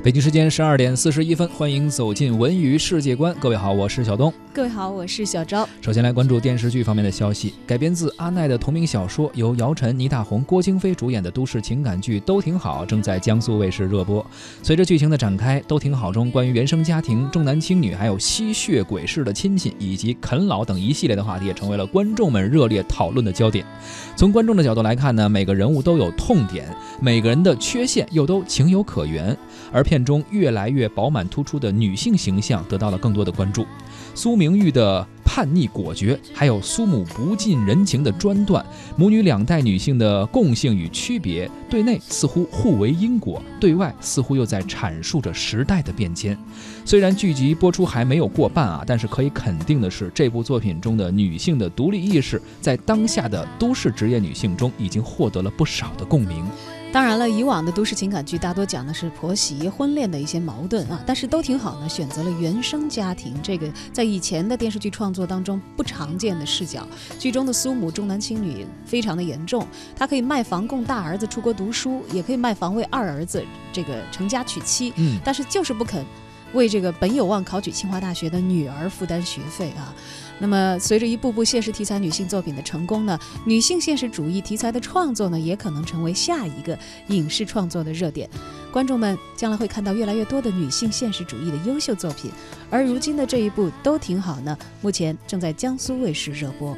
北京时间十二点四十一分，欢迎走进文娱世界观。各位好，我是小东。各位好，我是小昭。首先来关注电视剧方面的消息，改编自阿奈的同名小说，由姚晨、倪大红、郭京飞主演的都市情感剧《都挺好》正在江苏卫视热播。随着剧情的展开，《都挺好》中关于原生家庭、重男轻女，还有吸血鬼式的亲戚以及啃老等一系列的话题，也成为了观众们热烈讨论的焦点。从观众的角度来看呢，每个人物都有痛点，每个人的缺陷又都情有可原，而片中越来越饱满突出的女性形象得到了更多的关注。苏明玉的叛逆果决，还有苏母不近人情的专断，母女两代女性的共性与区别，对内似乎互为因果，对外似乎又在阐述着时代的变迁。虽然剧集播出还没有过半啊，但是可以肯定的是，这部作品中的女性的独立意识，在当下的都市职业女性中已经获得了不少的共鸣。当然了，以往的都市情感剧大多讲的是婆媳婚恋的一些矛盾啊，但是都挺好呢，选择了原生家庭这个在以前的电视剧创作当中不常见的视角。剧中的苏母重男轻女非常的严重，她可以卖房供大儿子出国读书，也可以卖房为二儿子这个成家娶妻，嗯，但是就是不肯为这个本有望考取清华大学的女儿负担学费啊。那么，随着一部部现实题材女性作品的成功呢，女性现实主义题材的创作呢，也可能成为下一个影视创作的热点。观众们将来会看到越来越多的女性现实主义的优秀作品。而如今的这一部都挺好呢，目前正在江苏卫视热播。